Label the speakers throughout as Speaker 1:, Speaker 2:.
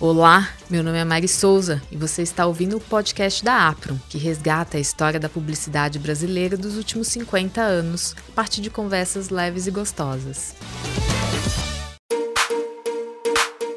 Speaker 1: Olá, meu nome é Mari Souza e você está ouvindo o podcast da Apro, que resgata a história da publicidade brasileira dos últimos 50 anos, a partir de conversas leves e gostosas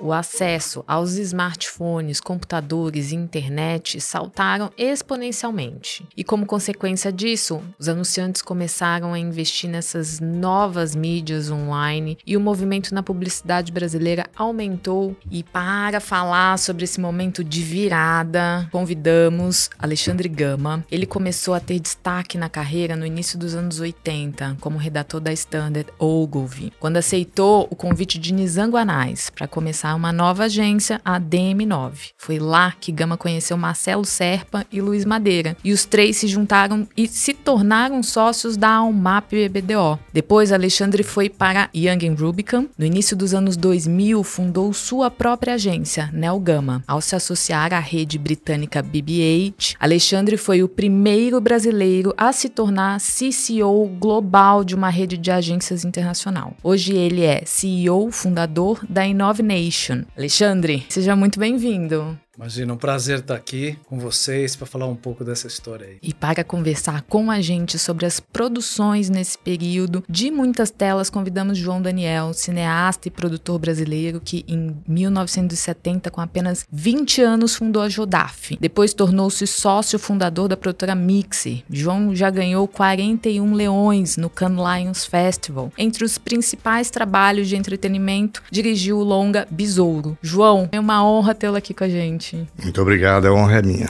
Speaker 1: o acesso aos smartphones, computadores e internet saltaram exponencialmente. E como consequência disso, os anunciantes começaram a investir nessas novas mídias online e o movimento na publicidade brasileira aumentou. E para falar sobre esse momento de virada, convidamos Alexandre Gama. Ele começou a ter destaque na carreira no início dos anos 80 como redator da Standard Ogilvy, quando aceitou o convite de Nizam Guanais para começar uma nova agência, a DM9. Foi lá que Gama conheceu Marcelo Serpa e Luiz Madeira, e os três se juntaram e se tornaram sócios da Almap BBDO. Depois, Alexandre foi para Young Rubicon. No início dos anos 2000, fundou sua própria agência, Nel Gama. Ao se associar à rede britânica BB-8, Alexandre foi o primeiro brasileiro a se tornar CCO global de uma rede de agências internacional. Hoje ele é CEO fundador da Innov Nation Alexandre, seja muito bem-vindo.
Speaker 2: Imagina, um prazer estar aqui com vocês para falar um pouco dessa história aí.
Speaker 1: E para conversar com a gente sobre as produções nesse período de muitas telas, convidamos João Daniel, cineasta e produtor brasileiro que em 1970, com apenas 20 anos, fundou a Jodaf. Depois tornou-se sócio fundador da produtora Mixi. João já ganhou 41 leões no Cannes Lions Festival. Entre os principais trabalhos de entretenimento, dirigiu o longa Besouro. João, é uma honra tê-lo aqui com a gente gente.
Speaker 3: Muito obrigado, a honra é minha.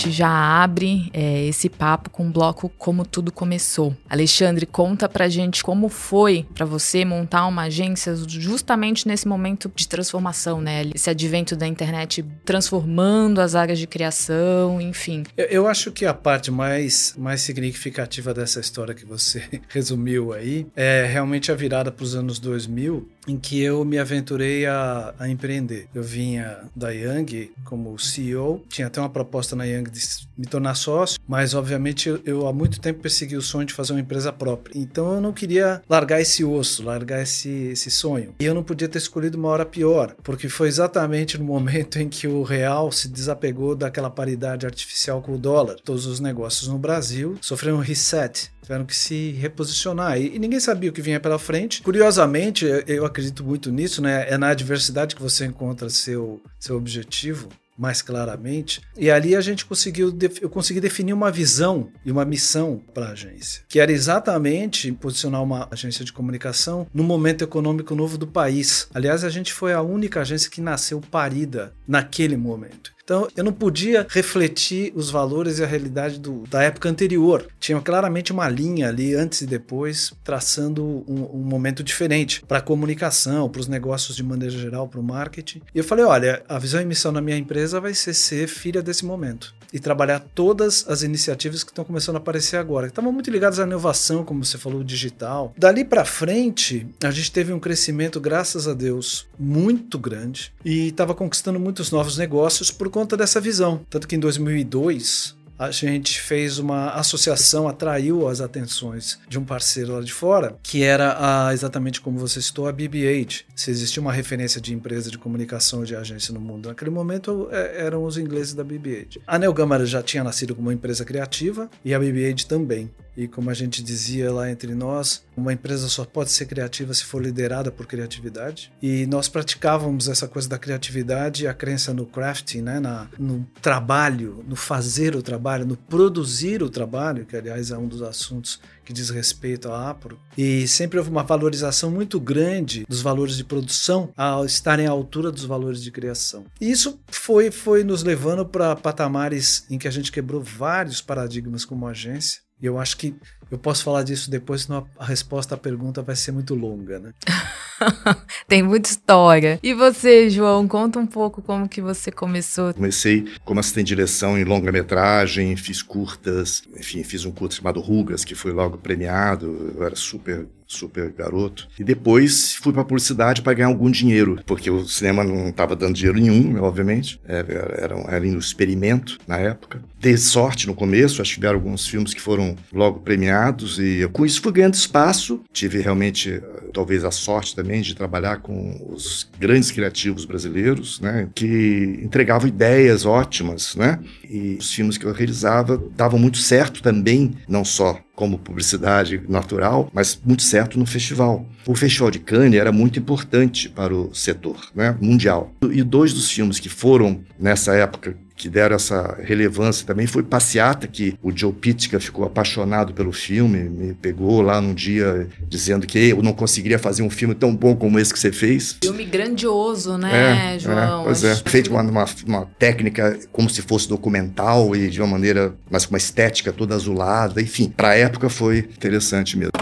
Speaker 1: gente já abre é, esse papo com um bloco Como Tudo Começou. Alexandre, conta pra gente como foi para você montar uma agência justamente nesse momento de transformação, né? Esse advento da internet transformando as áreas de criação, enfim.
Speaker 2: Eu, eu acho que a parte mais, mais significativa dessa história que você resumiu aí é realmente a virada para os anos 2000, em que eu me aventurei a, a empreender. Eu vinha da Young como CEO, tinha até uma proposta na Young de me tornar sócio, mas obviamente eu, eu, há muito tempo persegui o sonho de fazer uma empresa própria. Então eu não queria largar esse osso, largar esse, esse sonho. E eu não podia ter escolhido uma hora pior, porque foi exatamente no momento em que o real se desapegou daquela paridade artificial com o dólar. Todos os negócios no Brasil sofreram um reset tiveram que se reposicionar. E, e, ninguém sabia o que vinha pela frente. Curiosamente, eu, eu acredito muito nisso, né? É na adversidade que você encontra seu, seu objetivo mais claramente. E ali a gente conseguiu, eu consegui definir uma visão e uma missão para a agência, que era exatamente posicionar uma agência de comunicação no momento econômico novo do país. Aliás, a gente foi a única agência que nasceu parida naquele momento. Então eu não podia refletir os valores e a realidade do, da época anterior. Tinha claramente uma linha ali antes e depois, traçando um, um momento diferente para a comunicação, para os negócios de maneira geral, para o marketing. E eu falei: olha, a visão e missão da minha empresa vai ser ser filha desse momento e trabalhar todas as iniciativas que estão começando a aparecer agora, que estavam muito ligadas à inovação, como você falou, digital. Dali para frente, a gente teve um crescimento, graças a Deus, muito grande e estava conquistando muitos novos negócios por conta dessa visão. Tanto que em 2002 a gente fez uma associação, atraiu as atenções de um parceiro lá de fora, que era a, exatamente como você citou, a BB-8. Se existia uma referência de empresa de comunicação de agência no mundo naquele momento, é, eram os ingleses da BB-8. A Neogama já tinha nascido como uma empresa criativa e a BB-8 também. E como a gente dizia lá entre nós, uma empresa só pode ser criativa se for liderada por criatividade. E nós praticávamos essa coisa da criatividade, a crença no crafting, né? Na, no trabalho, no fazer o trabalho, no produzir o trabalho, que aliás é um dos assuntos que diz respeito à APRO. E sempre houve uma valorização muito grande dos valores de produção ao estarem à altura dos valores de criação. E isso foi, foi nos levando para patamares em que a gente quebrou vários paradigmas como agência e eu acho que eu posso falar disso depois, senão a resposta à pergunta vai ser muito longa, né?
Speaker 1: Tem muita história. E você, João, conta um pouco como que você começou.
Speaker 3: Comecei como assistente de direção em longa-metragem, fiz curtas, enfim, fiz um curto chamado Rugas, que foi logo premiado. Eu era super super garoto. E depois fui para publicidade para ganhar algum dinheiro, porque o cinema não estava dando dinheiro nenhum, obviamente. Era, era, era um experimento na época. Dei sorte no começo, acho que tiveram alguns filmes que foram logo premiados e com isso fui ganhando espaço. Tive realmente, talvez, a sorte também de trabalhar com os grandes criativos brasileiros, né, que entregavam ideias ótimas, né? E os filmes que eu realizava davam muito certo também, não só como publicidade natural, mas muito certo no festival. O Festival de Cannes era muito importante para o setor né, mundial. E dois dos filmes que foram, nessa época, que deram essa relevância também foi Passeata, que o Joe Pitka ficou apaixonado pelo filme, me pegou lá num dia dizendo que eu não conseguiria fazer um filme tão bom como esse que você fez.
Speaker 1: Filme grandioso, né,
Speaker 3: é,
Speaker 1: João?
Speaker 3: É, pois é, feito uma, uma, uma, técnica como se fosse documental e de uma maneira, mas com uma estética toda azulada, enfim, para a época foi interessante mesmo.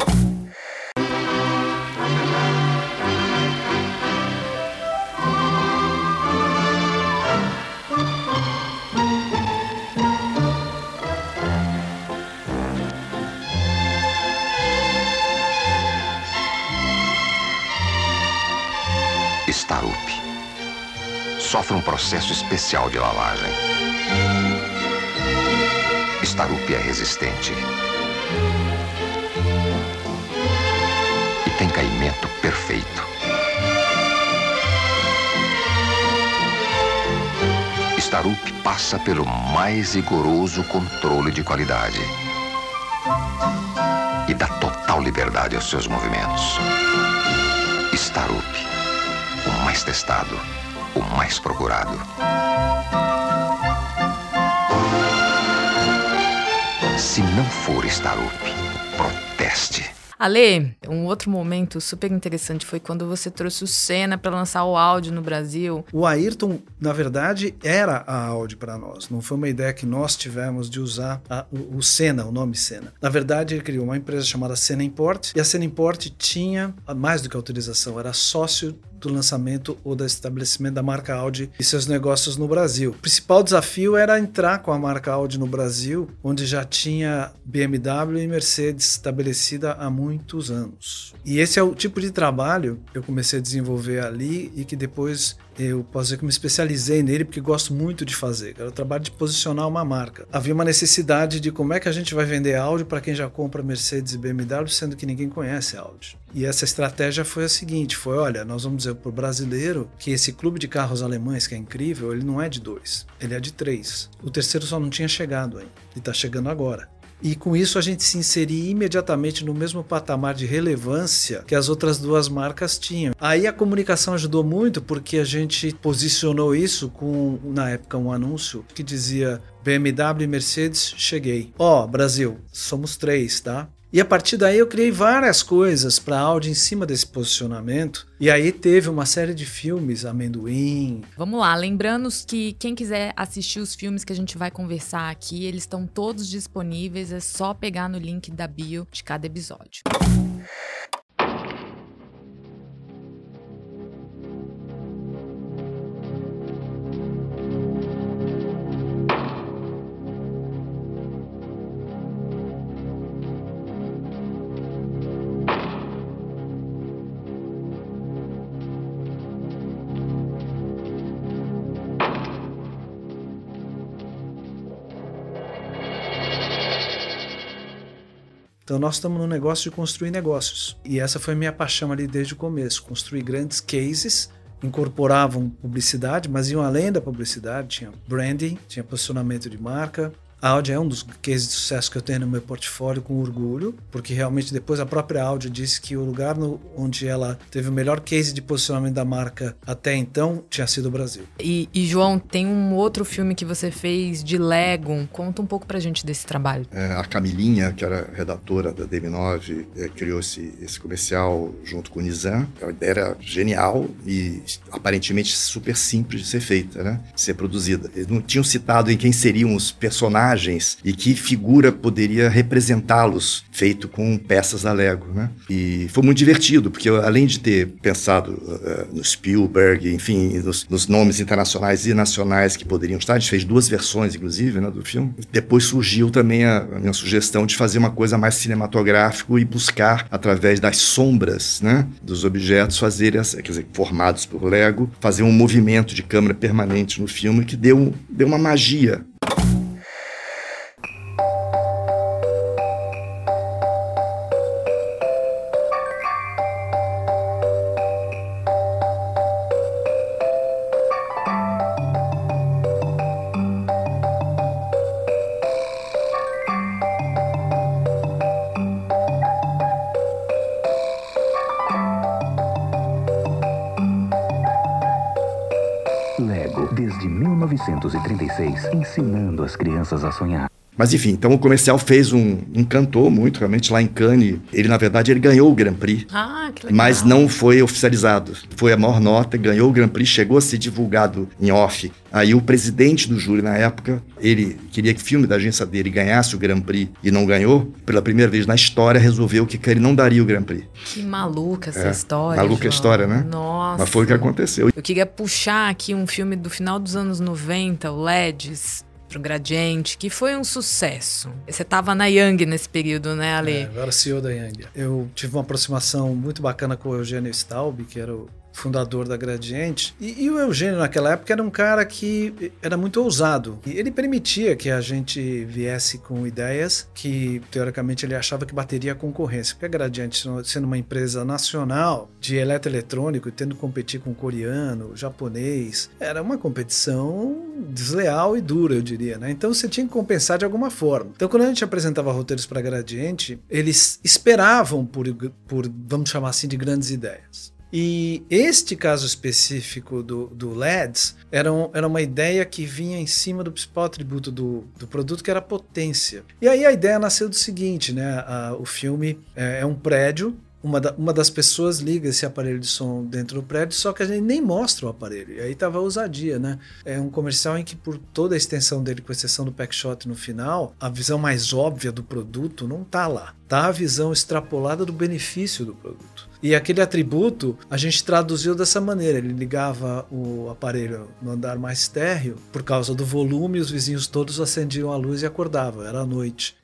Speaker 4: Sofre um processo especial de lavagem. Starup é resistente. E tem caimento perfeito. Starup passa pelo mais rigoroso controle de qualidade e dá total liberdade aos seus movimentos. Starup, o mais testado o mais procurado. Se não for Starup, proteste.
Speaker 1: Ale, um outro momento super interessante foi quando você trouxe o Senna para lançar o áudio no Brasil.
Speaker 2: O Ayrton, na verdade, era a áudio para nós. Não foi uma ideia que nós tivemos de usar a, o, o Senna, o nome Senna. Na verdade, ele criou uma empresa chamada Senna Import e a Senna Import tinha mais do que autorização, era sócio do lançamento ou do estabelecimento da marca Audi e seus negócios no Brasil. O principal desafio era entrar com a marca Audi no Brasil, onde já tinha BMW e Mercedes estabelecida há muitos anos. E esse é o tipo de trabalho que eu comecei a desenvolver ali e que depois eu posso dizer que me especializei nele porque gosto muito de fazer. Era o trabalho de posicionar uma marca. Havia uma necessidade de como é que a gente vai vender Audi para quem já compra Mercedes e BMW, sendo que ninguém conhece Audi. E essa estratégia foi a seguinte: foi, olha, nós vamos dizer para o brasileiro que esse clube de carros alemães, que é incrível, ele não é de dois, ele é de três. O terceiro só não tinha chegado ainda, e está chegando agora. E com isso a gente se inseria imediatamente no mesmo patamar de relevância que as outras duas marcas tinham. Aí a comunicação ajudou muito porque a gente posicionou isso com, na época, um anúncio que dizia BMW e Mercedes, cheguei. Ó, oh, Brasil, somos três, tá? E a partir daí eu criei várias coisas para Audi em cima desse posicionamento. E aí teve uma série de filmes, Amendoim.
Speaker 1: Vamos lá, lembrando que quem quiser assistir os filmes que a gente vai conversar aqui, eles estão todos disponíveis, é só pegar no link da bio de cada episódio.
Speaker 2: Então nós estamos no negócio de construir negócios. E essa foi a minha paixão ali desde o começo, construir grandes cases incorporavam publicidade, mas iam além da publicidade, tinha branding, tinha posicionamento de marca, a Audi é um dos cases de sucesso que eu tenho no meu portfólio com orgulho, porque realmente depois a própria Audi disse que o lugar no, onde ela teve o melhor case de posicionamento da marca até então tinha sido o Brasil.
Speaker 1: E, e João, tem um outro filme que você fez de Lego. Conta um pouco pra gente desse trabalho.
Speaker 3: É, a Camilinha, que era redatora da DM9, é, criou esse, esse comercial junto com o Nizam. A ideia era genial e aparentemente super simples de ser feita, né? De ser produzida. Eles não tinham citado em quem seriam os personagens imagens e que figura poderia representá-los, feito com peças da Lego, né? E foi muito divertido, porque eu, além de ter pensado uh, no Spielberg, enfim, nos, nos, nomes internacionais e nacionais que poderiam estar, a gente fez duas versões, inclusive, né, do filme. Depois surgiu também a, a minha sugestão de fazer uma coisa mais cinematográfica e buscar, através das sombras, né, dos objetos, fazer, essa, quer dizer, formados por Lego, fazer um movimento de câmera permanente no filme que deu, deu uma magia
Speaker 5: ensinando as crianças a sonhar.
Speaker 3: Mas enfim, então o comercial fez um encantou muito, realmente lá em Cannes. Ele na verdade ele ganhou o Grand Prix.
Speaker 1: Ah, que legal.
Speaker 3: Mas não foi oficializado. Foi a maior nota, ganhou o Grand Prix, chegou a ser divulgado em off. Aí o presidente do júri na época, ele queria que o filme da agência dele ganhasse o Grand Prix e não ganhou. Pela primeira vez na história resolveu que ele não daria o Grand Prix.
Speaker 1: Que maluca essa é, história.
Speaker 3: Maluca
Speaker 1: João.
Speaker 3: a história, né?
Speaker 1: Nossa.
Speaker 3: Mas foi o que aconteceu.
Speaker 1: Eu queria puxar aqui um filme do final dos anos 90, o LEDs, pro Gradiente, que foi um sucesso. Você tava na Young nesse período, né, Ale? É,
Speaker 2: agora CEO da Young. Eu tive uma aproximação muito bacana com o Eugênio Staub, que era o fundador da Gradiente. E, e, o Eugênio, naquela época, era um cara que era muito ousado. E ele permitia que a gente viesse com ideias que, teoricamente, ele achava que bateria a concorrência. Porque a Gradiente, sendo uma empresa nacional de eletroeletrônico e tendo que competir com coreano, japonês, era uma competição desleal e dura, eu diria. Né? Então você tinha que compensar de alguma forma. Então, quando a gente apresentava roteiros para a Gradiente, eles esperavam por, por, vamos chamar assim, de grandes ideias. E este caso específico do, do LEDs era, um, era uma ideia que vinha em cima do principal atributo do, do produto, que era a potência. E aí a ideia nasceu do seguinte, né? A, o filme é, é um prédio uma, da, uma das pessoas liga esse aparelho de som dentro do prédio, só que a gente nem mostra o aparelho. E aí tava a ousadia, né? É um comercial em que, por toda a extensão dele, com exceção do pack shot no final, a visão mais óbvia do produto não tá lá. Tá a visão extrapolada do benefício do produto. E aquele atributo a gente traduziu dessa maneira. Ele ligava o aparelho no andar mais térreo, por causa do volume, os vizinhos todos acendiam a luz e acordavam. Era noite.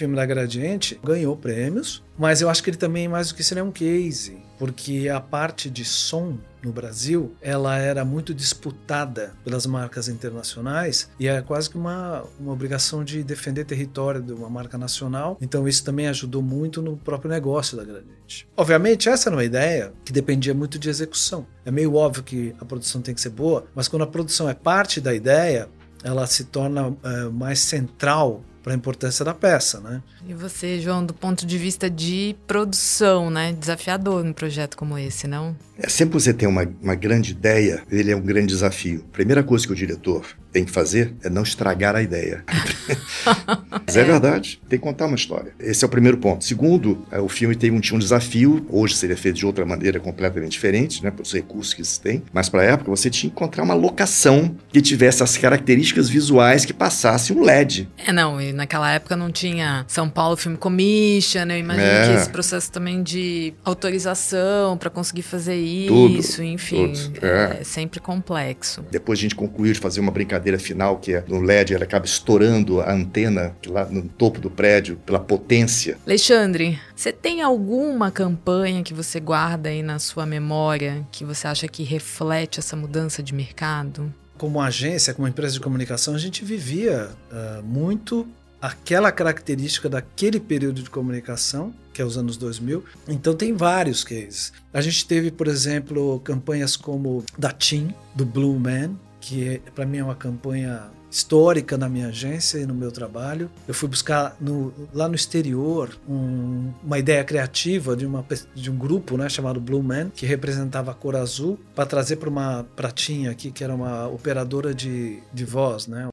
Speaker 2: Filme da Gradiente ganhou prêmios, mas eu acho que ele também, mais do que isso, é um case, porque a parte de som no Brasil, ela era muito disputada pelas marcas internacionais e é quase que uma, uma obrigação de defender território de uma marca nacional. Então isso também ajudou muito no próprio negócio da Gradiente. Obviamente essa era uma ideia que dependia muito de execução. É meio óbvio que a produção tem que ser boa, mas quando a produção é parte da ideia, ela se torna é, mais central para a importância da peça, né?
Speaker 1: E você, João, do ponto de vista de produção, né? Desafiador num projeto como esse, não?
Speaker 3: É, sempre você tem uma, uma grande ideia, ele é um grande desafio. Primeira coisa que o diretor tem que fazer é não estragar a ideia. Mas é. é. verdade, tem que contar uma história. Esse é o primeiro ponto. Segundo, é, o filme tem um, tinha um desafio, hoje seria feito de outra maneira completamente diferente, né, pelos recursos que se tem, mas para a época você tinha que encontrar uma locação que tivesse as características visuais que passasse um LED.
Speaker 1: É, não, e naquela época não tinha São Paulo Film Commission, eu imagino é. que esse processo também de autorização para conseguir fazer isso, tudo, enfim, tudo. É. é sempre complexo.
Speaker 3: Depois a gente concluiu de fazer uma brincadeira brincadeira final, que é no LED, ela acaba estourando a antena lá no topo do prédio pela potência.
Speaker 1: Alexandre, você tem alguma campanha que você guarda aí na sua memória que você acha que reflete essa mudança de mercado?
Speaker 2: Como agência, como empresa de comunicação, a gente vivia uh, muito aquela característica daquele período de comunicação, que é os anos 2000. Então tem vários cases. A gente teve, por exemplo, campanhas como da TIM, do Blue Man, que para mim é uma campanha histórica na minha agência e no meu trabalho. Eu fui buscar no, lá no exterior um, uma ideia criativa de, uma, de um grupo né, chamado Blue Man, que representava a cor azul, para trazer para uma pratinha aqui, que era uma operadora de, de voz. Né?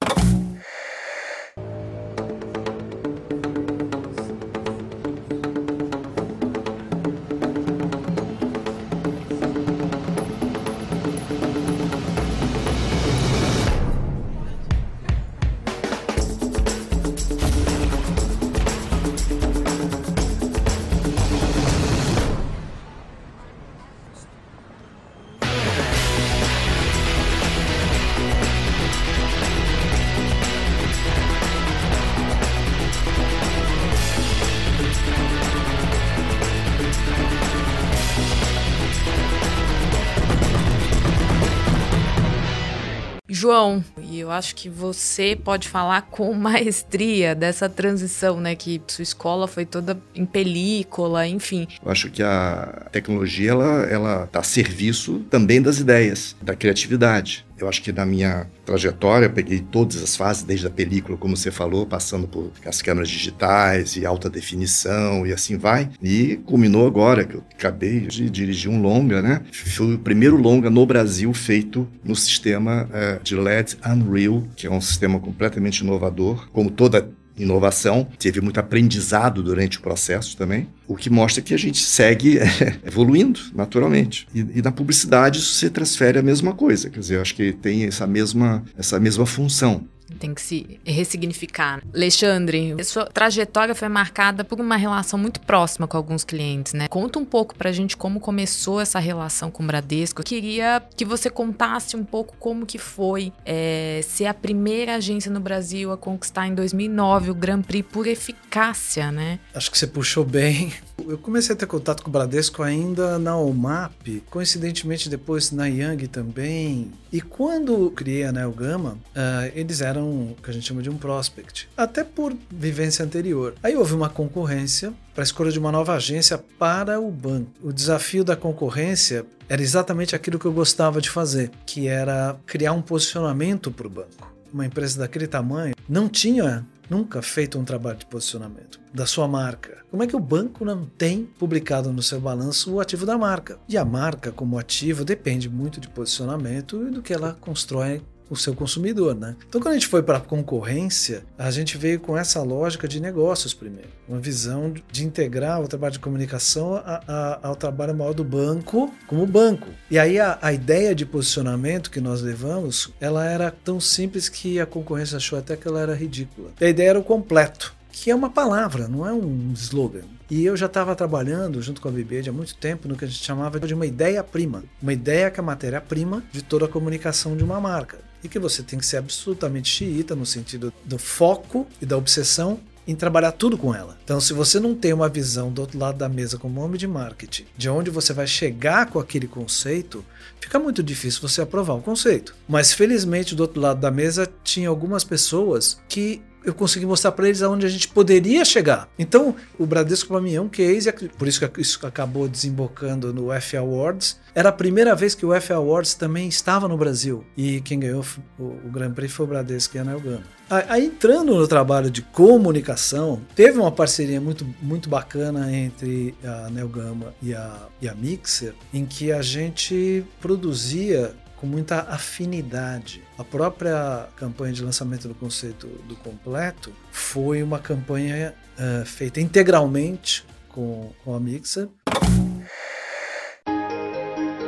Speaker 1: Que você pode falar com maestria dessa transição, né? Que sua escola foi toda em película, enfim.
Speaker 3: Eu acho que a tecnologia ela ela está a serviço também das ideias, da criatividade. Eu acho que na minha trajetória peguei todas as fases, desde a película, como você falou, passando por as câmeras digitais e alta definição e assim vai. E culminou agora, que eu acabei de dirigir um longa, né? Foi o primeiro longa no Brasil feito no sistema uh, de LED Unreal, que é um sistema completamente inovador, como toda inovação, teve muito aprendizado durante o processo também, o que mostra que a gente segue evoluindo naturalmente. E, e, na publicidade isso se transfere a mesma coisa, quer dizer, eu acho que tem essa mesma, essa mesma função
Speaker 1: tem que se ressignificar. Alexandre, sua trajetória foi marcada por uma relação muito próxima com alguns clientes, né? Conta um pouco pra gente como começou essa relação com o Bradesco. Eu queria que você contasse um pouco como que foi é, ser a primeira agência no Brasil a conquistar em 2009 o Grand Prix por eficácia, né?
Speaker 2: Acho que você puxou bem. Eu comecei a ter contato com o Bradesco ainda na OMAP, coincidentemente depois na Yang também. E quando criei a Neogama, uh, eles eram o que a gente chama de um prospect, até por vivência anterior. Aí houve uma concorrência para a escolha de uma nova agência para o banco. O desafio da concorrência era exatamente aquilo que eu gostava de fazer, que era criar um posicionamento para o banco. Uma empresa daquele tamanho não tinha nunca feito um trabalho de posicionamento da sua marca. Como é que o banco não tem publicado no seu balanço o ativo da marca? E a marca, como ativo, depende muito de posicionamento e do que ela constrói o seu consumidor, né? Então, quando a gente foi para a concorrência, a gente veio com essa lógica de negócios primeiro, uma visão de integrar o trabalho de comunicação a, a, ao trabalho maior do banco como banco. E aí a, a, ideia de posicionamento que nós levamos, ela era tão simples que a concorrência achou até que ela era ridícula. E a ideia era o completo, que é uma palavra, não é um slogan. E eu já estava trabalhando junto com a BB há muito tempo no que a gente chamava de uma ideia prima. Uma ideia que é a matéria-prima de toda a comunicação de uma marca e que você tem que ser absolutamente xiita no sentido do foco e da obsessão em trabalhar tudo com ela. Então, se você não tem uma visão do outro lado da mesa como homem de marketing, de onde você vai chegar com aquele conceito, fica muito difícil você aprovar o conceito. Mas felizmente do outro lado da mesa tinha algumas pessoas que eu consegui mostrar para eles aonde a gente poderia chegar. Então, o Bradesco para mim é um case, por isso que isso acabou desembocando no F Awards. Era a primeira vez que o F Awards também estava no Brasil. E quem ganhou o, o Grand Prix foi o Bradesco e a Nelgama. Aí, entrando no trabalho de comunicação, teve uma parceria muito, muito bacana entre a Nelgama e a, e a Mixer, em que a gente produzia com muita afinidade. A própria campanha de lançamento do conceito do completo foi uma campanha uh, feita integralmente com, com a Mixer.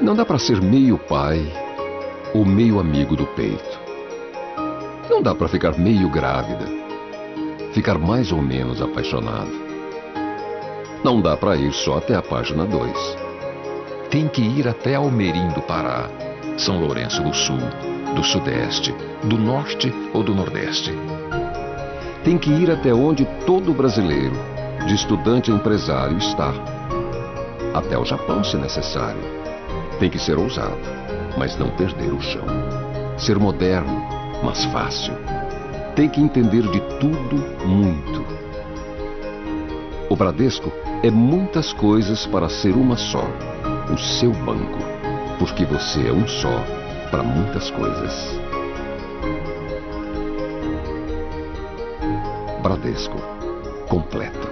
Speaker 6: Não dá para ser meio pai ou meio amigo do peito. Não dá para ficar meio grávida, ficar mais ou menos apaixonado. Não dá para ir só até a página 2. Tem que ir até Almerim do Pará são Lourenço do Sul, do Sudeste, do Norte ou do Nordeste. Tem que ir até onde todo brasileiro, de estudante a empresário, está. Até o Japão, se necessário. Tem que ser ousado, mas não perder o chão. Ser moderno, mas fácil. Tem que entender de tudo muito. O Bradesco é muitas coisas para ser uma só: o seu banco porque você é um só para muitas coisas. Bradesco. Completo.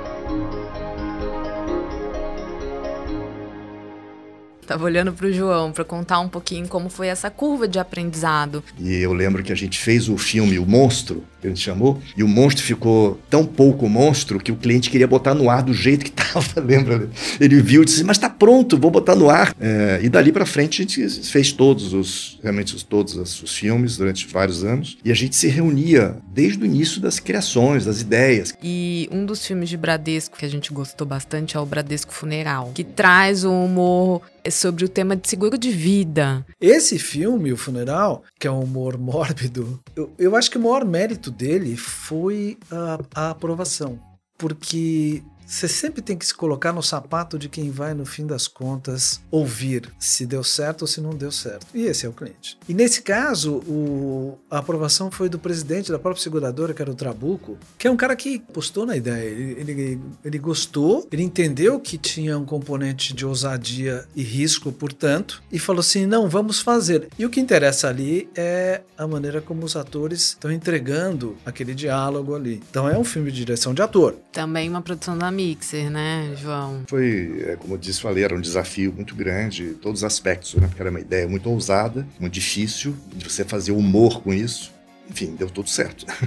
Speaker 1: Estava olhando para o João para contar um pouquinho como foi essa curva de aprendizado.
Speaker 3: E eu lembro que a gente fez o filme O Monstro, que a gente chamou, e o monstro ficou tão pouco monstro que o cliente queria botar no ar do jeito que tava, lembra? Ele viu e disse, mas tá pronto, vou botar no ar. É, e dali para frente a gente fez todos os, realmente todos os filmes durante vários anos, e a gente se reunia desde o início das criações, das ideias.
Speaker 1: E um dos filmes de Bradesco que a gente gostou bastante é o Bradesco Funeral, que traz o humor sobre o tema de seguro de vida.
Speaker 2: Esse filme, O Funeral, que é um humor mórbido, eu, eu acho que o maior mérito dele foi a, a aprovação. Porque você sempre tem que se colocar no sapato de quem vai, no fim das contas, ouvir se deu certo ou se não deu certo. E esse é o cliente. E nesse caso, o, a aprovação foi do presidente da própria seguradora, que era o Trabuco, que é um cara que postou na ideia. Ele, ele, ele gostou, ele entendeu que tinha um componente de ousadia e risco, portanto, e falou assim: não, vamos fazer. E o que interessa ali é a maneira como os atores estão entregando aquele diálogo ali. Então é um filme de direção de ator.
Speaker 1: Também uma produção da Mixer, né, João?
Speaker 3: Foi, é, como eu disse, falei, era um desafio muito grande, em todos os aspectos, né? Porque era uma ideia muito ousada, muito difícil de você fazer humor com isso. Enfim, deu tudo certo.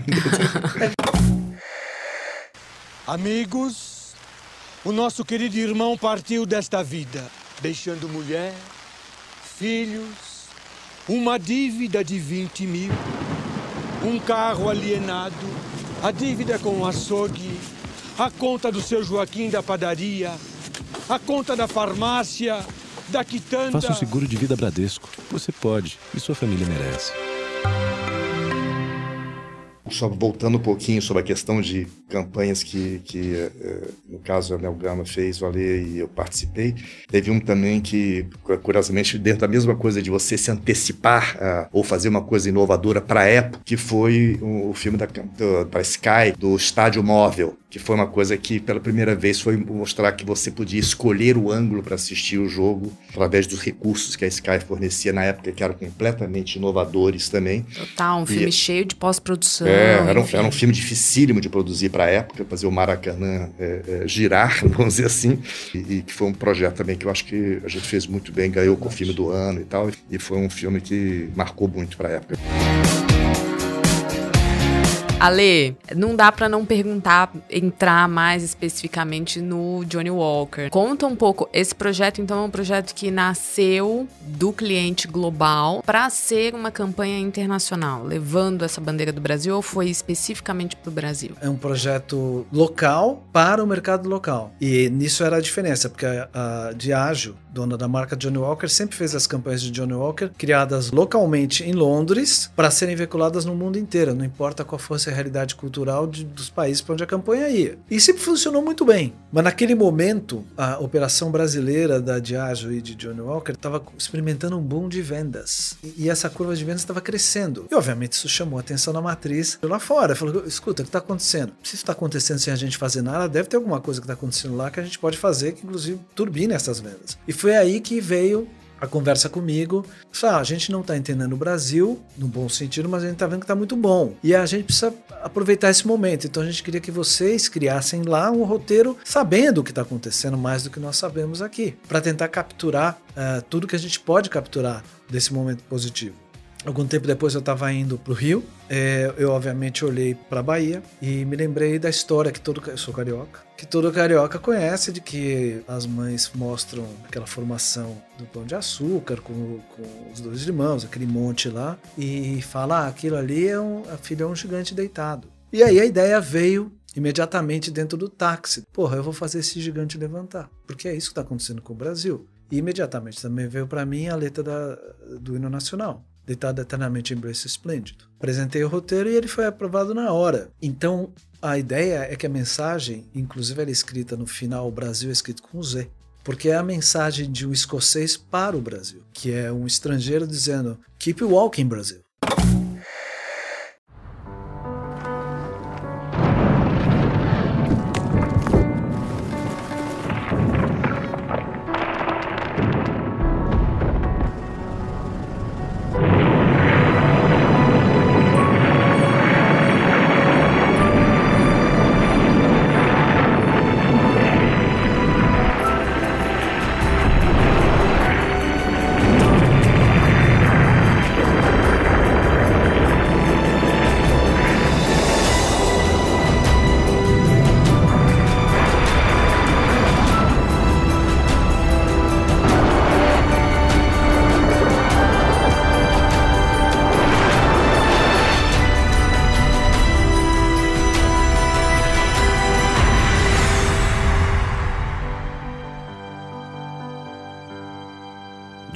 Speaker 7: Amigos, o nosso querido irmão partiu desta vida, deixando mulher, filhos, uma dívida de 20 mil, um carro alienado, a dívida com o açougue, a conta do seu Joaquim da padaria, a conta da farmácia, da quitanda.
Speaker 8: Faça um seguro de vida Bradesco. Você pode e sua família merece.
Speaker 3: Só voltando um pouquinho sobre a questão de campanhas que, que eh, no caso a Mel Gama fez, o Ale e eu participei. Teve um também que, curiosamente, dentro da mesma coisa de você se antecipar uh, ou fazer uma coisa inovadora para a época, que foi o, o filme da, para Sky, do Estádio Móvel, que foi uma coisa que pela primeira vez foi mostrar que você podia escolher o ângulo para assistir o jogo através dos recursos que a Sky fornecia na época, que eram completamente inovadores também.
Speaker 1: Total, um filme cheio de pós-produção.
Speaker 3: É, era um, era um filme dificílimo de produzir para a época, fazer o Maracanã é, é, girar, vamos dizer assim, e, e, que foi um projeto também que eu acho que a gente fez muito bem, ganhou com o filme do ano e tal, e foi um filme que marcou muito para a época.
Speaker 1: Ale, não dá para não perguntar, entrar mais especificamente no Johnny Walker. Conta um pouco, esse projeto então é um projeto que nasceu do cliente global para ser uma campanha internacional, levando essa bandeira do Brasil ou foi especificamente para o Brasil?
Speaker 2: É um projeto local para o mercado local. E nisso era a diferença, porque a, a Diageo, dona da marca Johnny Walker, sempre fez as campanhas de Johnny Walker criadas localmente em Londres para serem veiculadas no mundo inteiro, não importa qual fosse a realidade cultural de, dos países para onde a campanha ia. E sempre funcionou muito bem. Mas naquele momento, a operação brasileira da Diageo e de Johnny Walker estava experimentando um boom de vendas. E, e essa curva de vendas estava crescendo. E obviamente isso chamou a atenção da matriz lá fora. Falou: escuta, o que está acontecendo? Se isso está acontecendo sem a gente fazer nada, deve ter alguma coisa que está acontecendo lá que a gente pode fazer que inclusive turbine essas vendas. E foi aí que veio a conversa comigo. Ah, a gente não está entendendo o Brasil, no bom sentido, mas a gente está vendo que está muito bom. E a gente precisa aproveitar esse momento. Então a gente queria que vocês criassem lá um roteiro sabendo o que está acontecendo mais do que nós sabemos aqui, para tentar capturar uh, tudo que a gente pode capturar desse momento positivo. Algum tempo depois eu estava indo para o Rio, é, eu obviamente olhei para a Bahia e me lembrei da história que todo eu sou carioca, que todo carioca conhece de que as mães mostram aquela formação do pão de açúcar com, com os dois irmãos, aquele monte lá, e fala ah, aquilo ali é um, a filha é um gigante deitado. E aí a ideia veio imediatamente dentro do táxi. Porra, eu vou fazer esse gigante levantar, porque é isso que está acontecendo com o Brasil. E imediatamente também veio para mim a letra da, do hino nacional deitado eternamente em berço esplêndido. Apresentei o roteiro e ele foi aprovado na hora. Então, a ideia é que a mensagem, inclusive ela é escrita no final, o Brasil é escrito com Z, porque é a mensagem de um escocês para o Brasil, que é um estrangeiro dizendo Keep walking, Brasil.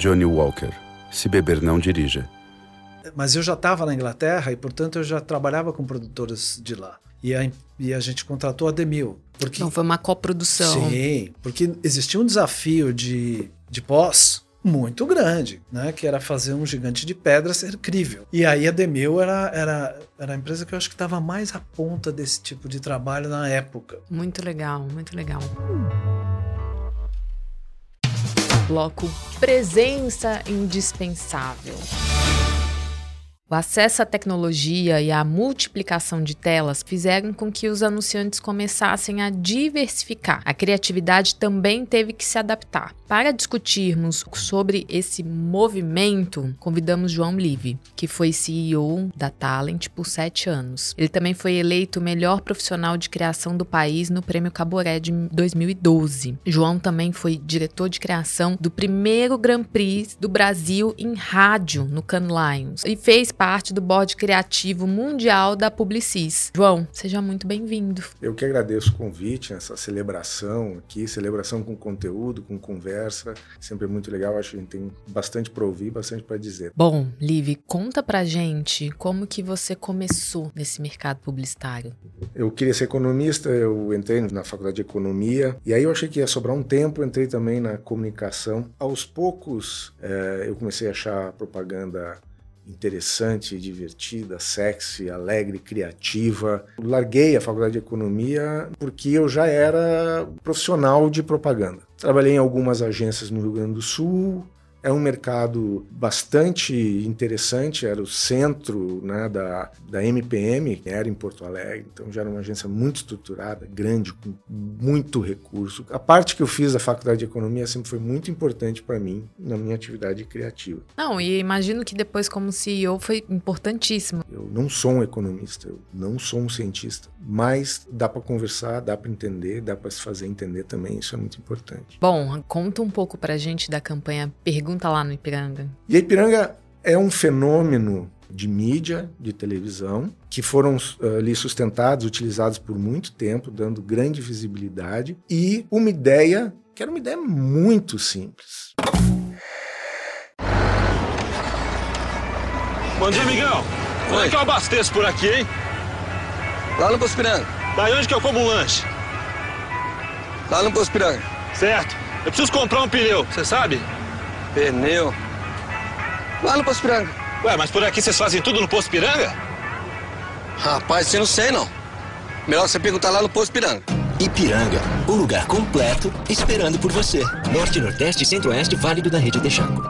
Speaker 8: Johnny Walker. Se beber, não dirija.
Speaker 2: Mas eu já estava na Inglaterra e, portanto, eu já trabalhava com produtoras de lá. E a, e a gente contratou a Demil. Porque,
Speaker 1: Então foi uma coprodução.
Speaker 2: Sim, porque existia um desafio de, de pós muito grande, né? Que era fazer um gigante de pedra ser crível. E aí a Demil era, era, era a empresa que eu acho que estava mais à ponta desse tipo de trabalho na época.
Speaker 1: Muito legal, muito legal. Bloco Presença Indispensável. O acesso à tecnologia e a multiplicação de telas fizeram com que os anunciantes começassem a diversificar. A criatividade também teve que se adaptar. Para discutirmos sobre esse movimento, convidamos João Live, que foi CEO da Talent por sete anos. Ele também foi eleito o melhor profissional de criação do país no Prêmio Caboré de 2012. João também foi diretor de criação do primeiro Grand Prix do Brasil em rádio no Cannes Lions e fez parte do board criativo mundial da Publicis. João, seja muito bem-vindo.
Speaker 9: Eu que agradeço o convite, essa celebração aqui, celebração com conteúdo, com conversa, sempre é muito legal, acho que a gente tem bastante para ouvir, bastante para dizer.
Speaker 1: Bom, Liv, conta pra gente como que você começou nesse mercado publicitário.
Speaker 9: Eu queria ser economista, eu entrei na faculdade de economia e aí eu achei que ia sobrar um tempo, entrei também na comunicação. Aos poucos eh, eu comecei a achar propaganda interessante, divertida, sexy, alegre, criativa. Larguei a faculdade de economia porque eu já era profissional de propaganda. Trabalhei em algumas agências no Rio Grande do Sul. É um mercado bastante interessante, era o centro né, da, da MPM, que era em Porto Alegre, então já era uma agência muito estruturada, grande, com muito recurso. A parte que eu fiz da faculdade de economia sempre foi muito importante para mim na minha atividade criativa.
Speaker 1: Não, e imagino que depois como CEO foi importantíssimo.
Speaker 9: Eu não sou um economista, eu não sou um cientista, mas dá para conversar, dá para entender, dá para se fazer entender também, isso é muito importante.
Speaker 1: Bom, conta um pouco pra gente da campanha Pergunta lá no Ipiranga.
Speaker 9: E a Ipiranga é um fenômeno de mídia, de televisão, que foram uh, ali sustentados, utilizados por muito tempo, dando grande visibilidade e uma ideia que era uma ideia muito simples.
Speaker 10: Bom dia, amigão. Como é que eu abasteço por aqui, hein?
Speaker 11: Lá no Poço Piranga.
Speaker 10: Daí onde que eu como um lanche?
Speaker 11: Lá no Poço Piranga.
Speaker 10: Certo. Eu preciso comprar um pneu, você sabe?
Speaker 11: Pneu. Lá no Poço Piranga.
Speaker 10: Ué, mas por aqui vocês fazem tudo no Poço Piranga?
Speaker 11: Rapaz, você não sei não. Melhor você perguntar lá no Poço Piranga.
Speaker 12: Ipiranga, o lugar completo esperando por você. Norte, Nordeste e Centro-Oeste, válido da rede Texaco.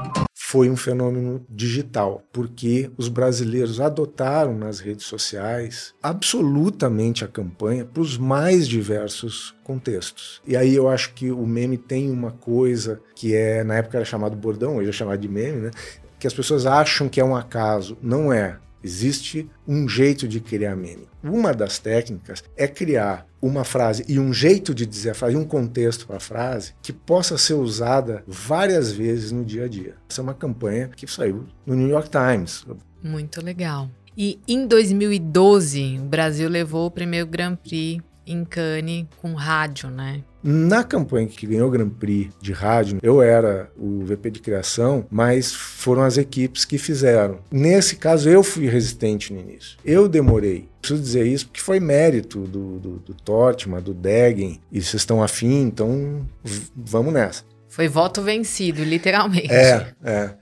Speaker 9: Foi um fenômeno digital, porque os brasileiros adotaram nas redes sociais absolutamente a campanha para os mais diversos contextos. E aí eu acho que o meme tem uma coisa que é, na época era chamado bordão, hoje é chamado de meme, né? Que as pessoas acham que é um acaso. Não é. Existe um jeito de criar meme. Uma das técnicas é criar uma frase e um jeito de dizer a frase, um contexto para a frase que possa ser usada várias vezes no dia a dia. Essa é uma campanha que saiu no New York Times.
Speaker 1: Muito legal. E em 2012, o Brasil levou o primeiro Grand Prix em Cannes com rádio, né?
Speaker 9: Na campanha que ganhou o Grand Prix de rádio, eu era o VP de criação, mas foram as equipes que fizeram. Nesse caso, eu fui resistente no início. Eu demorei. Preciso dizer isso porque foi mérito do, do, do Tortman, do Degen, e vocês estão afim, então vamos nessa.
Speaker 1: Foi voto vencido, literalmente.
Speaker 9: É, é.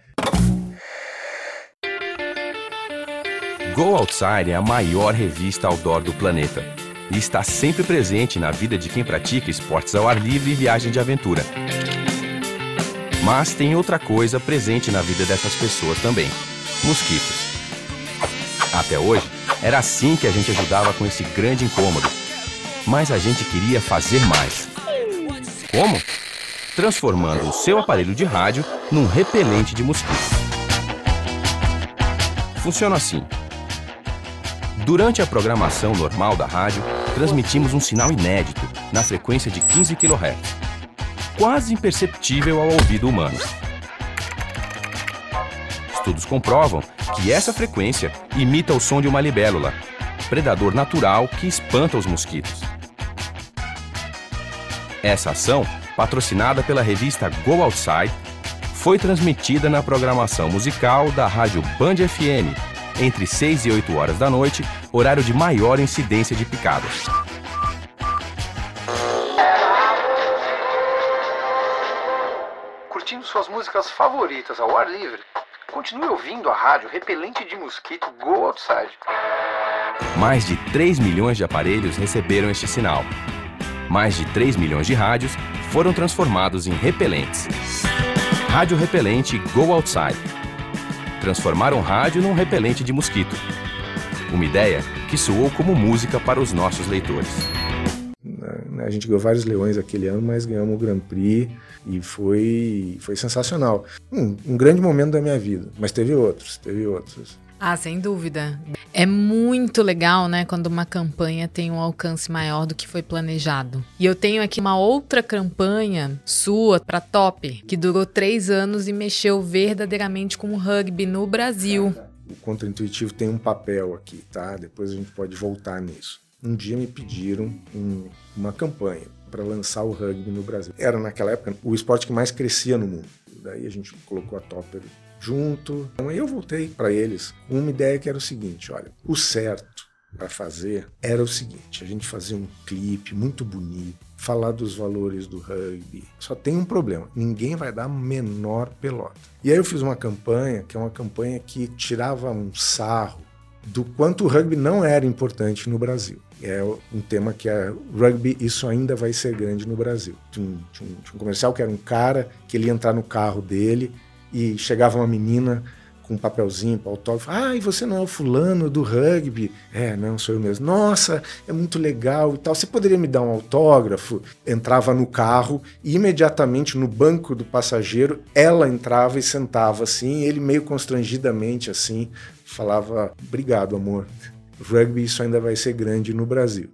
Speaker 13: Go Outside é a maior revista outdoor do planeta e está sempre presente na vida de quem pratica esportes ao ar livre e viagem de aventura. Mas tem outra coisa presente na vida dessas pessoas também: mosquitos. Até hoje, era assim que a gente ajudava com esse grande incômodo. Mas a gente queria fazer mais. Como? Transformando o seu aparelho de rádio num repelente de mosquitos. Funciona assim. Durante a programação normal da rádio, transmitimos um sinal inédito na frequência de 15 kHz, quase imperceptível ao ouvido humano. Estudos comprovam que essa frequência imita o som de uma libélula, predador natural que espanta os mosquitos. Essa ação, patrocinada pela revista Go Outside, foi transmitida na programação musical da Rádio Band FM, entre 6 e 8 horas da noite, horário de maior incidência de picadas.
Speaker 14: Curtindo suas músicas favoritas ao ar livre? Continue ouvindo a rádio repelente de mosquito Go Outside.
Speaker 13: Mais de 3 milhões de aparelhos receberam este sinal. Mais de 3 milhões de rádios foram transformados em repelentes. Rádio repelente Go Outside. Transformaram rádio num repelente de mosquito. Uma ideia que soou como música para os nossos leitores.
Speaker 9: A gente ganhou vários leões aquele ano, mas ganhamos o Grand Prix e foi, foi sensacional. Um, um grande momento da minha vida, mas teve outros, teve outros.
Speaker 1: Ah, sem dúvida. É muito legal, né, quando uma campanha tem um alcance maior do que foi planejado. E eu tenho aqui uma outra campanha sua para Top, que durou três anos e mexeu verdadeiramente com o rugby no Brasil.
Speaker 9: O contraintuitivo tem um papel aqui, tá? Depois a gente pode voltar nisso. Um dia me pediram um, uma campanha para lançar o rugby no Brasil. Era naquela época o esporte que mais crescia no mundo. Daí a gente colocou a Topper junto. Então eu voltei para eles com uma ideia que era o seguinte: olha, o certo para fazer era o seguinte: a gente fazia um clipe muito bonito, falar dos valores do rugby. Só tem um problema: ninguém vai dar menor pelota. E aí eu fiz uma campanha que é uma campanha que tirava um sarro do quanto o rugby não era importante no Brasil. É um tema que é rugby, isso ainda vai ser grande no Brasil. Tinha um, tinha um, tinha um comercial que era um cara que ele ia entrar no carro dele e chegava uma menina com um papelzinho para autógrafo. Ah, e você não é o fulano do rugby? É, não, sou eu mesmo. Nossa, é muito legal e tal. Você poderia me dar um autógrafo? Entrava no carro e imediatamente no banco do passageiro ela entrava e sentava assim, ele meio constrangidamente assim falava: "Obrigado, amor. Rugby isso ainda vai ser grande no Brasil."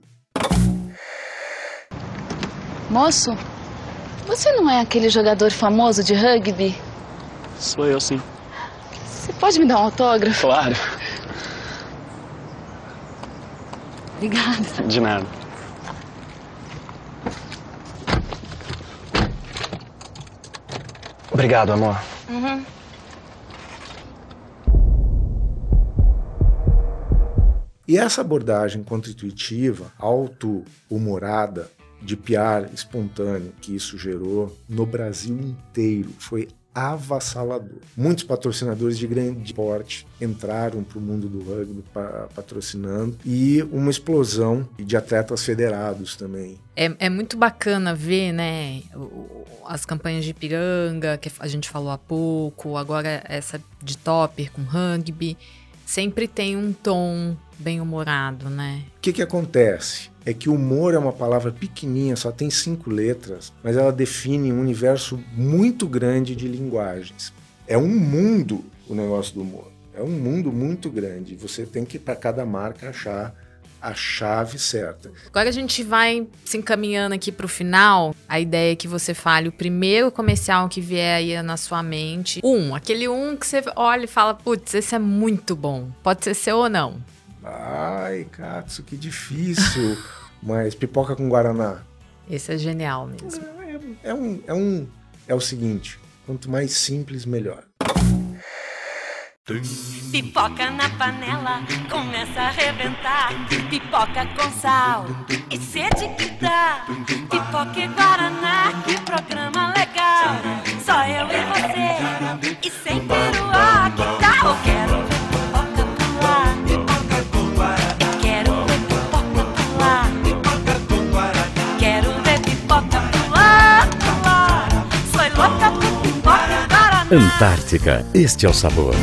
Speaker 15: Moço, você não é aquele jogador famoso de rugby?
Speaker 16: Sou eu, sim.
Speaker 15: Você pode me dar um autógrafo?
Speaker 16: Claro.
Speaker 15: Obrigada.
Speaker 16: De nada. Obrigado, amor.
Speaker 15: Uhum.
Speaker 9: E essa abordagem contra-intuitiva, auto-humorada, de piar espontâneo que isso gerou no Brasil inteiro foi avassalador. Muitos patrocinadores de grande porte entraram para o mundo do rugby patrocinando e uma explosão de atletas federados também.
Speaker 1: É, é muito bacana ver, né, as campanhas de Piranga, que a gente falou há pouco, agora essa de Topper com rugby, sempre tem um tom bem-humorado, né?
Speaker 9: O que que acontece? É que humor é uma palavra pequenininha, só tem cinco letras, mas ela define um universo muito grande de linguagens. É um mundo o negócio do humor. É um mundo muito grande. Você tem que, para cada marca, achar a chave certa.
Speaker 1: Agora a gente vai se encaminhando aqui para o final. A ideia é que você fale o primeiro comercial que vier aí na sua mente. Um, aquele um que você olha e fala, putz, esse é muito bom. Pode ser seu ou não.
Speaker 9: Ai, Katsu, que difícil. Mas pipoca com guaraná.
Speaker 1: Esse é genial mesmo.
Speaker 9: É, é, um, é um. É o seguinte: quanto mais simples, melhor.
Speaker 17: Pipoca na panela, começa a arrebentar. Pipoca com sal e sede que dá. Pipoca e Guaraná, que programa legal. Só eu e você, e sem peruá,
Speaker 18: Antártica, este é o sabor.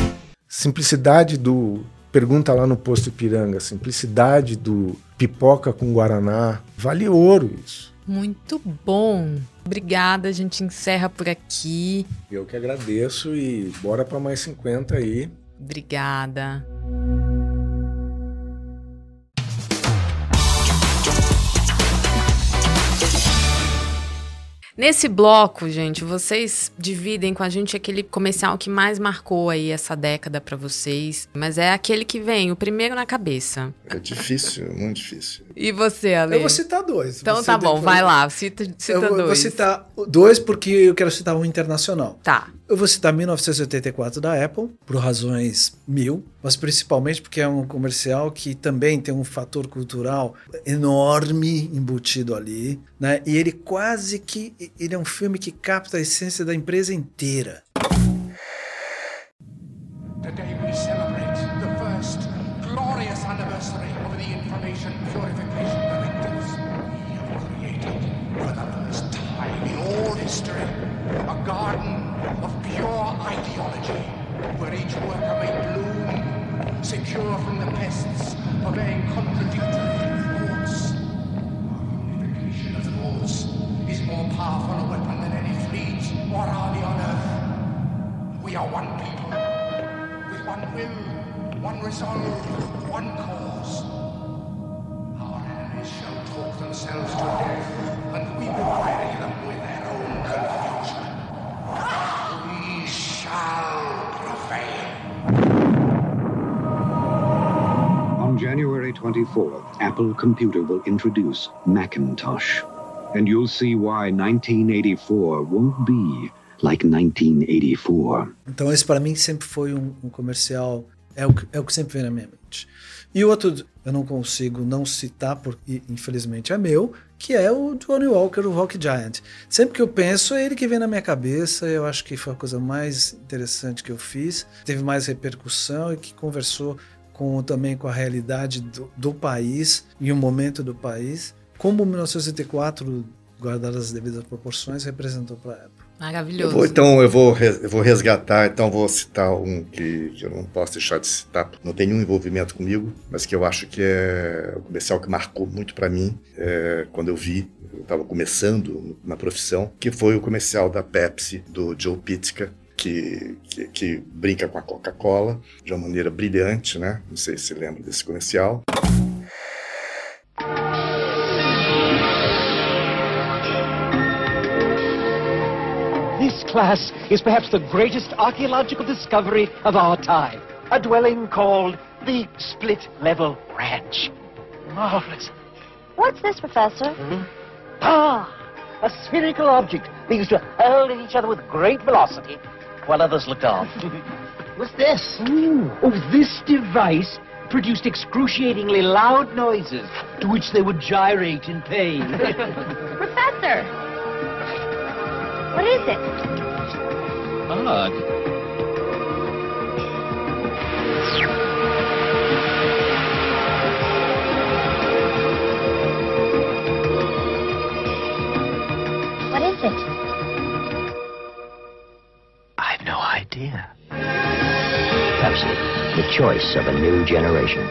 Speaker 9: Simplicidade do. Pergunta lá no posto Ipiranga, simplicidade do pipoca com guaraná. Vale ouro isso.
Speaker 1: Muito bom. Obrigada, a gente encerra por aqui.
Speaker 9: Eu que agradeço e bora para mais 50 aí.
Speaker 1: Obrigada. Nesse bloco, gente, vocês dividem com a gente aquele comercial que mais marcou aí essa década para vocês, mas é aquele que vem o primeiro na cabeça.
Speaker 3: É difícil, muito difícil.
Speaker 1: E você, Ale?
Speaker 2: Eu vou citar dois.
Speaker 1: Então
Speaker 2: Você
Speaker 1: tá bom,
Speaker 2: depois-
Speaker 1: vai lá, cita, cita
Speaker 2: eu vou,
Speaker 1: dois.
Speaker 2: vou citar dois porque eu quero citar um internacional.
Speaker 1: Tá.
Speaker 2: Eu vou citar 1984 da Apple, por razões mil, mas principalmente porque é um comercial que também tem um fator cultural enorme embutido ali, né? E ele quase que ele é um filme que capta a essência da empresa inteira.
Speaker 19: Secure from the pests of vain contradictory. Our unification of thoughts is more powerful a weapon than any fleet or army on earth. We are one people, with one will, one resolve, one cause. Our enemies shall talk themselves to death, and we will
Speaker 5: 2024, Apple Computer will introduce Macintosh. And you'll see why 1984 won't be like 1984.
Speaker 2: Então, esse para mim sempre foi um, um comercial, é o, que, é o que sempre vem na minha mente. E o outro, eu não consigo não citar, porque infelizmente é meu, que é o Johnny Walker, o Rock Giant. Sempre que eu penso, é ele que vem na minha cabeça. Eu acho que foi a coisa mais interessante que eu fiz, teve mais repercussão e que conversou com, também com a realidade do, do país e o momento do país, como 1984, guardadas as devidas proporções, representou para a época.
Speaker 3: Eu
Speaker 1: Maravilhoso.
Speaker 3: vou, então eu vou, eu vou resgatar, então vou citar um que, que eu não posso deixar de citar, não tem nenhum envolvimento comigo, mas que eu acho que é o comercial que marcou muito para mim é, quando eu vi, eu estava começando na profissão, que foi o comercial da Pepsi do Joe Pitka. Que, que, que brinca com a Coca-Cola de uma maneira brilhante, né? Não sei se você lembra desse comercial.
Speaker 20: This class is perhaps the greatest archaeological discovery of our time. A dwelling called the Split Level Ranch. Marvelous.
Speaker 21: What's this, Professor?
Speaker 20: Ah, a spherical object they used to hurl at each other with great velocity while others looked on. What's this? Oh, this device produced excruciatingly loud noises to which they would gyrate in pain.
Speaker 21: Professor! What is it?
Speaker 20: Odd.
Speaker 21: What is it?
Speaker 12: Idea. Pepsi, the choice of a new generation.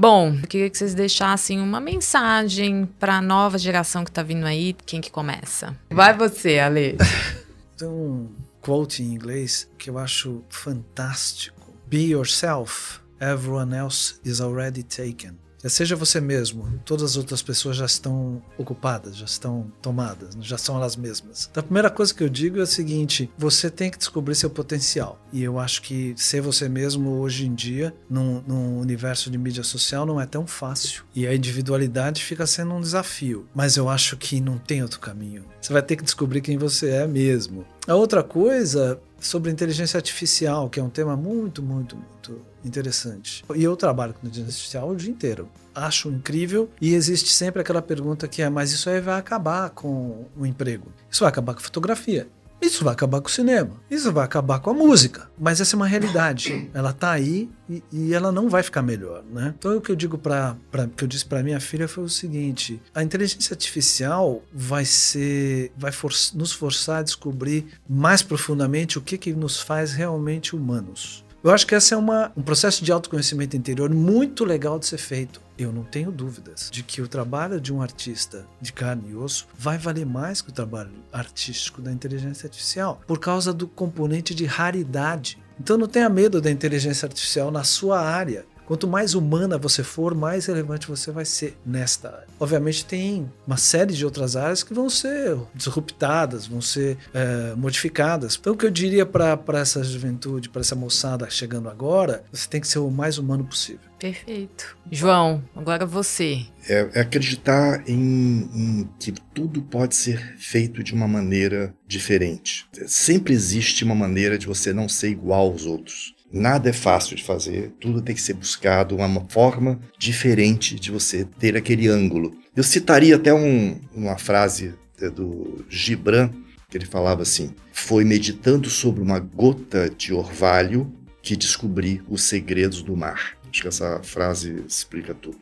Speaker 1: Bom, eu queria que vocês deixassem uma mensagem para a nova geração que tá vindo aí. Quem que começa? Vai você, Ale.
Speaker 2: Tem um quote em inglês que eu acho fantástico. Be yourself, everyone else is already taken. Seja você mesmo, todas as outras pessoas já estão ocupadas, já estão tomadas, já são elas mesmas. Então a primeira coisa que eu digo é o seguinte: você tem que descobrir seu potencial. E eu acho que ser você mesmo hoje em dia, num, num universo de mídia social, não é tão fácil. E a individualidade fica sendo um desafio. Mas eu acho que não tem outro caminho. Você vai ter que descobrir quem você é mesmo. A outra coisa sobre inteligência artificial, que é um tema muito, muito, muito interessante. E eu trabalho com inteligência artificial o dia inteiro. Acho incrível e existe sempre aquela pergunta que é: mas isso aí vai acabar com o emprego? Isso vai acabar com fotografia? Isso vai acabar com o cinema, isso vai acabar com a música. Mas essa é uma realidade. Ela tá aí e, e ela não vai ficar melhor, né? Então o que eu digo para que eu disse para minha filha foi o seguinte: a inteligência artificial vai ser, vai for, nos forçar a descobrir mais profundamente o que que nos faz realmente humanos. Eu acho que esse é uma, um processo de autoconhecimento interior muito legal de ser feito. Eu não tenho dúvidas de que o trabalho de um artista de carne e osso vai valer mais que o trabalho artístico da inteligência artificial, por causa do componente de raridade. Então não tenha medo da inteligência artificial na sua área. Quanto mais humana você for, mais relevante você vai ser nesta área. Obviamente tem uma série de outras áreas que vão ser disruptadas, vão ser é, modificadas. Então o que eu diria para essa juventude, para essa moçada chegando agora, você tem que ser o mais humano possível.
Speaker 1: Perfeito. João, agora você.
Speaker 3: É, é acreditar em, em, que tudo pode ser feito de uma maneira diferente. Sempre existe uma maneira de você não ser igual aos outros. Nada é fácil de fazer, tudo tem que ser buscado, uma forma diferente de você ter aquele ângulo. Eu citaria até um, uma frase do Gibran, que ele falava assim: Foi meditando sobre uma gota de orvalho que descobri os segredos do mar. Acho que essa frase explica tudo.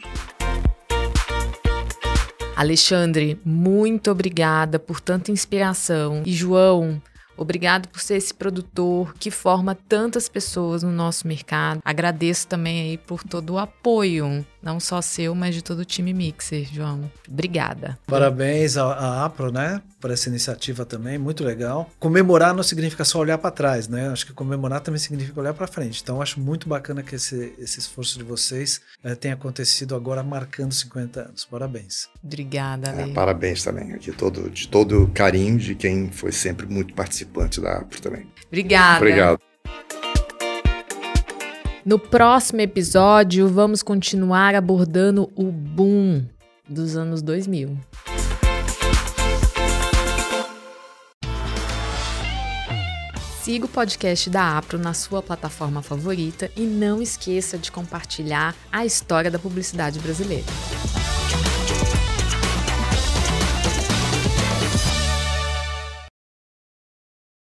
Speaker 1: Alexandre, muito obrigada por tanta inspiração. E João, Obrigado por ser esse produtor que forma tantas pessoas no nosso mercado. Agradeço também aí por todo o apoio, não só seu, mas de todo o time Mixer, João. Obrigada.
Speaker 2: Parabéns à APRO, né? Por essa iniciativa também, muito legal. Comemorar não significa só olhar para trás, né? Acho que comemorar também significa olhar para frente. Então, acho muito bacana que esse, esse esforço de vocês é, tenha acontecido agora, marcando 50 anos. Parabéns.
Speaker 1: Obrigada, Ale.
Speaker 3: É, parabéns também, de todo, de todo o carinho de quem foi sempre muito participante participante da APRO também.
Speaker 1: Obrigada.
Speaker 3: Obrigado.
Speaker 1: No próximo episódio, vamos continuar abordando o boom dos anos 2000. Siga o podcast da Apro na sua plataforma favorita e não esqueça de compartilhar a história da publicidade brasileira.